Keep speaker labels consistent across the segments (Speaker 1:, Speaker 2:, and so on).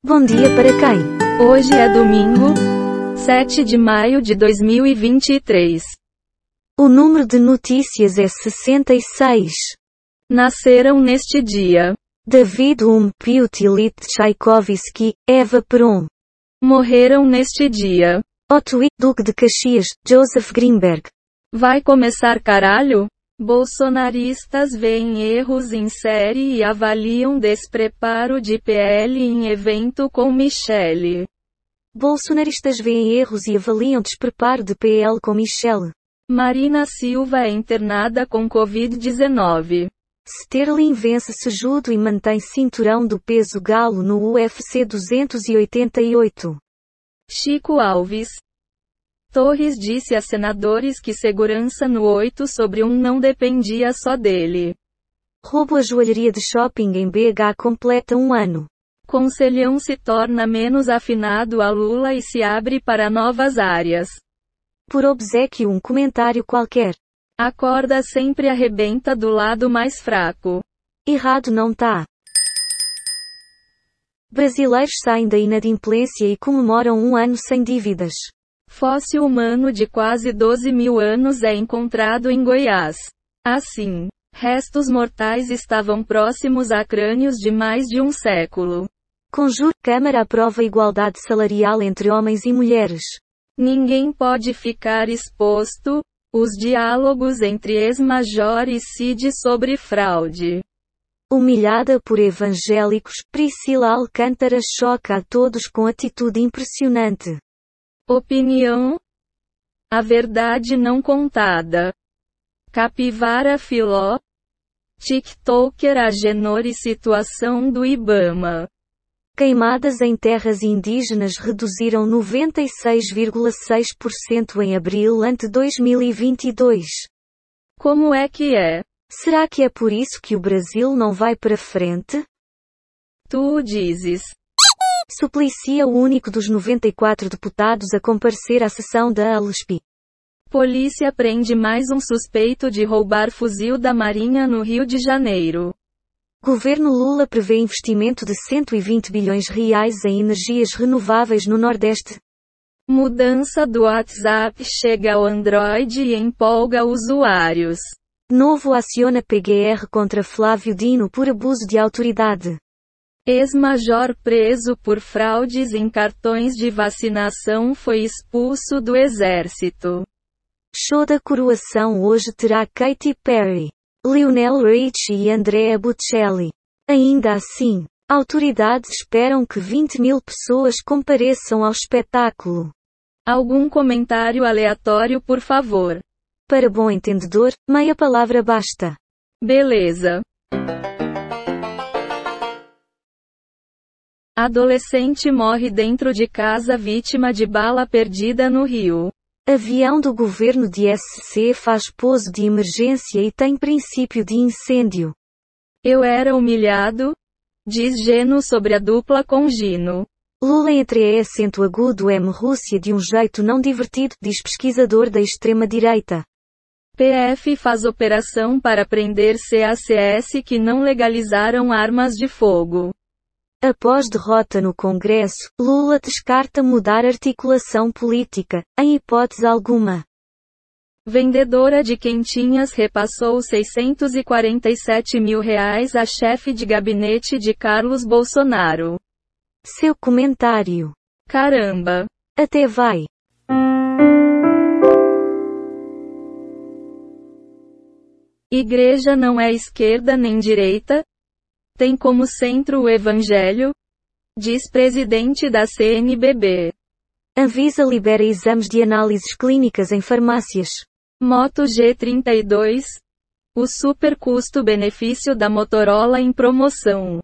Speaker 1: Bom dia para quem?
Speaker 2: Hoje é domingo, 7 de maio de 2023.
Speaker 1: O número de notícias é 66.
Speaker 2: Nasceram neste dia
Speaker 1: David Um Piotr Ilyich Tchaikovsky, Eva Peron.
Speaker 2: Morreram neste dia.
Speaker 1: Otto I, Duque de Caxias, Joseph Greenberg.
Speaker 2: Vai começar caralho? Bolsonaristas veem erros em série e avaliam despreparo de PL em evento com Michele.
Speaker 1: Bolsonaristas veem erros e avaliam despreparo de PL com Michelle.
Speaker 2: Marina Silva é internada com Covid-19.
Speaker 1: Sterling vence Sejudo e mantém cinturão do peso galo no UFC 288.
Speaker 2: Chico Alves. Torres disse a senadores que segurança no 8 sobre 1 não dependia só dele.
Speaker 1: Roubo a joalheria de shopping em BH completa um ano.
Speaker 2: Conselhão se torna menos afinado a Lula e se abre para novas áreas.
Speaker 1: Por obsequio um comentário qualquer.
Speaker 2: A corda sempre arrebenta do lado mais fraco.
Speaker 1: Errado não tá. Brasileiros saem da inadimplência e comemoram um ano sem dívidas.
Speaker 2: Fóssil humano de quase 12 mil anos é encontrado em Goiás. Assim, restos mortais estavam próximos a crânios de mais de um século.
Speaker 1: Conjur Câmara aprova igualdade salarial entre homens e mulheres.
Speaker 2: Ninguém pode ficar exposto. Os diálogos entre ex-major e Cid sobre fraude.
Speaker 1: Humilhada por evangélicos, Priscila Alcântara choca a todos com atitude impressionante.
Speaker 2: Opinião? A verdade não contada. Capivara Filó. TikToker Agenor e situação do Ibama.
Speaker 1: Queimadas em terras indígenas reduziram 96,6% em abril ante 2022.
Speaker 2: Como é que é?
Speaker 1: Será que é por isso que o Brasil não vai para frente?
Speaker 2: Tu dizes.
Speaker 1: Suplicia o único dos 94 deputados a comparecer à sessão da ALSP.
Speaker 2: Polícia prende mais um suspeito de roubar fuzil da Marinha no Rio de Janeiro.
Speaker 1: Governo Lula prevê investimento de 120 bilhões reais em energias renováveis no Nordeste.
Speaker 2: Mudança do WhatsApp chega ao Android e empolga usuários.
Speaker 1: Novo aciona PGR contra Flávio Dino por abuso de autoridade.
Speaker 2: Ex-major preso por fraudes em cartões de vacinação foi expulso do exército.
Speaker 1: Show da coroação hoje terá Katy Perry, Lionel Richie e Andrea Bocelli. Ainda assim, autoridades esperam que 20 mil pessoas compareçam ao espetáculo.
Speaker 2: Algum comentário aleatório, por favor.
Speaker 1: Para bom entendedor, meia palavra basta.
Speaker 2: Beleza. Adolescente morre dentro de casa vítima de bala perdida no Rio.
Speaker 1: Avião do governo de SC faz pouso de emergência e tem princípio de incêndio.
Speaker 2: Eu era humilhado? Diz Geno sobre a dupla com Gino.
Speaker 1: Lula entre E acento agudo M Rússia de um jeito não divertido, diz pesquisador da extrema-direita.
Speaker 2: PF faz operação para prender CACS que não legalizaram armas de fogo.
Speaker 1: Após derrota no Congresso, Lula descarta mudar articulação política, em hipótese alguma.
Speaker 2: Vendedora de quentinhas repassou 647 mil reais a chefe de gabinete de Carlos Bolsonaro.
Speaker 1: Seu comentário.
Speaker 2: Caramba!
Speaker 1: Até vai.
Speaker 2: Igreja não é esquerda nem direita? Tem como centro o Evangelho? Diz presidente da CNBB.
Speaker 1: Anvisa libera exames de análises clínicas em farmácias.
Speaker 2: Moto G32. O super custo-benefício da Motorola em promoção.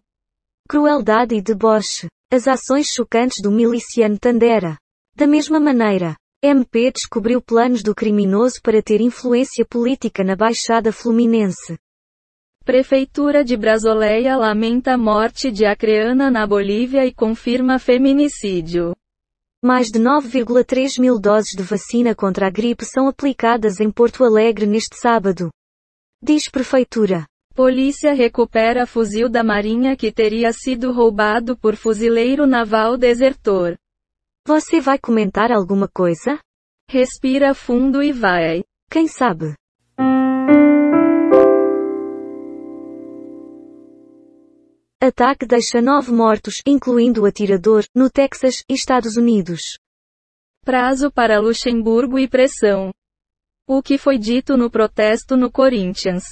Speaker 1: Crueldade e deboche. As ações chocantes do miliciano Tandera. Da mesma maneira, MP descobriu planos do criminoso para ter influência política na Baixada Fluminense.
Speaker 2: Prefeitura de Brasoleia lamenta a morte de acreana na Bolívia e confirma feminicídio.
Speaker 1: Mais de 9,3 mil doses de vacina contra a gripe são aplicadas em Porto Alegre neste sábado. Diz Prefeitura.
Speaker 2: Polícia recupera fuzil da Marinha que teria sido roubado por fuzileiro naval desertor.
Speaker 1: Você vai comentar alguma coisa?
Speaker 2: Respira fundo e vai.
Speaker 1: Quem sabe? Ataque deixa nove mortos, incluindo o atirador, no Texas, Estados Unidos.
Speaker 2: Prazo para Luxemburgo e pressão. O que foi dito no protesto no Corinthians?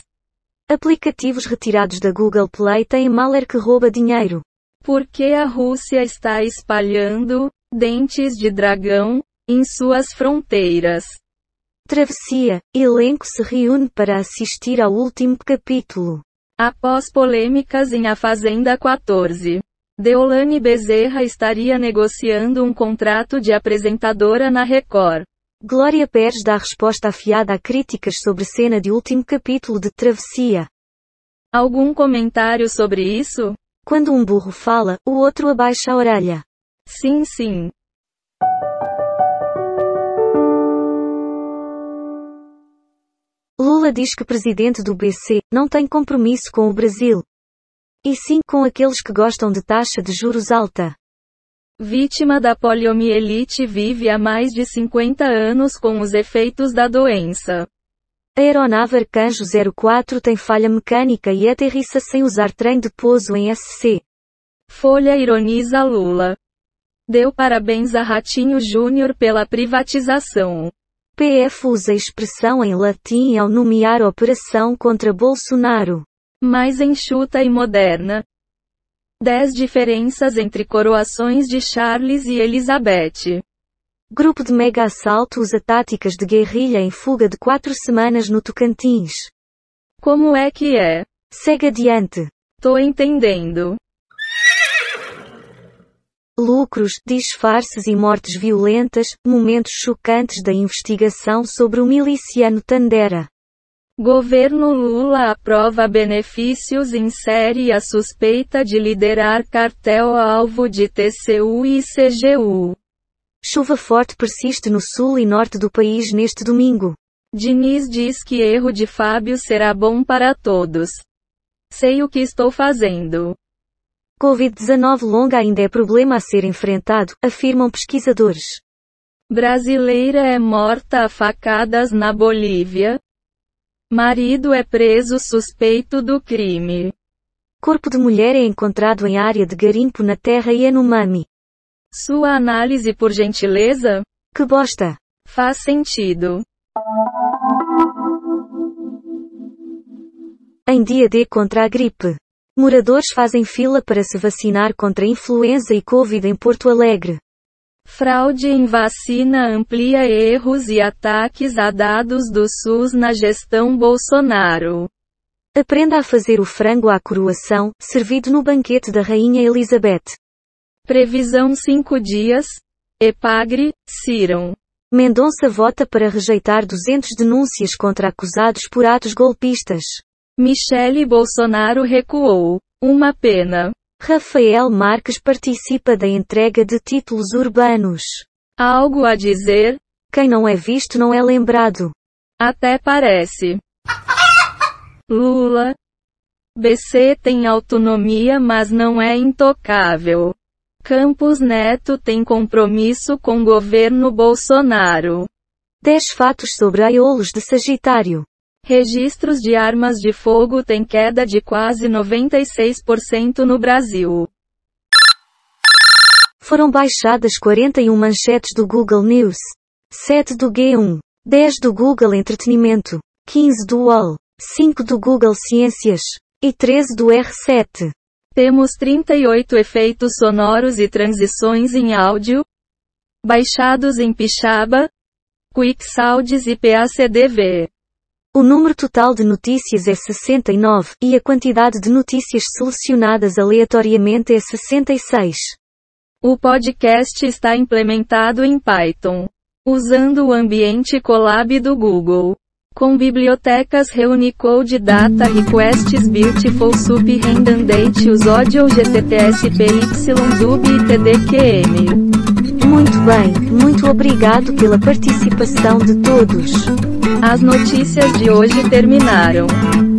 Speaker 1: Aplicativos retirados da Google Play têm malware que rouba dinheiro.
Speaker 2: Por que a Rússia está espalhando dentes de dragão em suas fronteiras?
Speaker 1: Travessia. Elenco se reúne para assistir ao último capítulo.
Speaker 2: Após polêmicas em A Fazenda 14. Deolane Bezerra estaria negociando um contrato de apresentadora na Record.
Speaker 1: Glória Pérez dá resposta afiada a críticas sobre cena de último capítulo de Travessia.
Speaker 2: Algum comentário sobre isso?
Speaker 1: Quando um burro fala, o outro abaixa a orelha.
Speaker 2: Sim, sim.
Speaker 1: Lula diz que presidente do BC não tem compromisso com o Brasil. E sim com aqueles que gostam de taxa de juros alta.
Speaker 2: Vítima da poliomielite vive há mais de 50 anos com os efeitos da doença.
Speaker 1: A aeronave Arcanjo 04 tem falha mecânica e aterrissa sem usar trem de pouso em SC.
Speaker 2: Folha ironiza Lula. Deu parabéns a Ratinho Júnior pela privatização.
Speaker 1: PF usa expressão em latim ao nomear operação contra Bolsonaro.
Speaker 2: Mais enxuta e moderna. 10 diferenças entre coroações de Charles e Elizabeth.
Speaker 1: Grupo de mega assalto usa táticas de guerrilha em fuga de quatro semanas no Tocantins.
Speaker 2: Como é que é?
Speaker 1: Segue adiante.
Speaker 2: Tô entendendo.
Speaker 1: Lucros, disfarces e mortes violentas, momentos chocantes da investigação sobre o miliciano Tandera.
Speaker 2: Governo Lula aprova benefícios em série a suspeita de liderar cartel alvo de TCU e CGU.
Speaker 1: Chuva forte persiste no sul e norte do país neste domingo.
Speaker 2: Diniz diz que erro de Fábio será bom para todos. Sei o que estou fazendo.
Speaker 1: Covid-19 longa ainda é problema a ser enfrentado, afirmam pesquisadores.
Speaker 2: Brasileira é morta a facadas na Bolívia. Marido é preso suspeito do crime.
Speaker 1: Corpo de mulher é encontrado em área de garimpo na terra Yanomami.
Speaker 2: Sua análise por gentileza?
Speaker 1: Que bosta!
Speaker 2: Faz sentido.
Speaker 1: Em dia D contra a gripe. Moradores fazem fila para se vacinar contra influenza e Covid em Porto Alegre.
Speaker 2: Fraude em vacina amplia erros e ataques a dados do SUS na gestão Bolsonaro.
Speaker 1: Aprenda a fazer o frango à coroação, servido no banquete da Rainha Elizabeth.
Speaker 2: Previsão 5 dias. Epagre, Ciram.
Speaker 1: Mendonça vota para rejeitar 200 denúncias contra acusados por atos golpistas.
Speaker 2: Michele Bolsonaro recuou. Uma pena.
Speaker 1: Rafael Marques participa da entrega de títulos urbanos.
Speaker 2: Algo a dizer?
Speaker 1: Quem não é visto não é lembrado.
Speaker 2: Até parece. Lula. BC tem autonomia mas não é intocável. Campos Neto tem compromisso com governo Bolsonaro.
Speaker 1: 10 fatos sobre aiolos de Sagitário.
Speaker 2: Registros de armas de fogo têm queda de quase 96% no Brasil.
Speaker 1: Foram baixadas 41 manchetes do Google News, 7 do G1, 10 do Google Entretenimento, 15 do UOL, 5 do Google Ciências e 13 do R7.
Speaker 2: Temos 38 efeitos sonoros e transições em áudio, baixados em Pixaba, QuickSounds e PACDV.
Speaker 1: O número total de notícias é 69, e a quantidade de notícias selecionadas aleatoriamente é 66.
Speaker 2: O podcast está implementado em Python, usando o ambiente Colab do Google. Com bibliotecas Reunicode Data Requests Beautiful Sup Redundant Use Audio GTTS PYDub e TDQM.
Speaker 1: Muito bem, muito obrigado pela participação de todos.
Speaker 2: As notícias de hoje terminaram.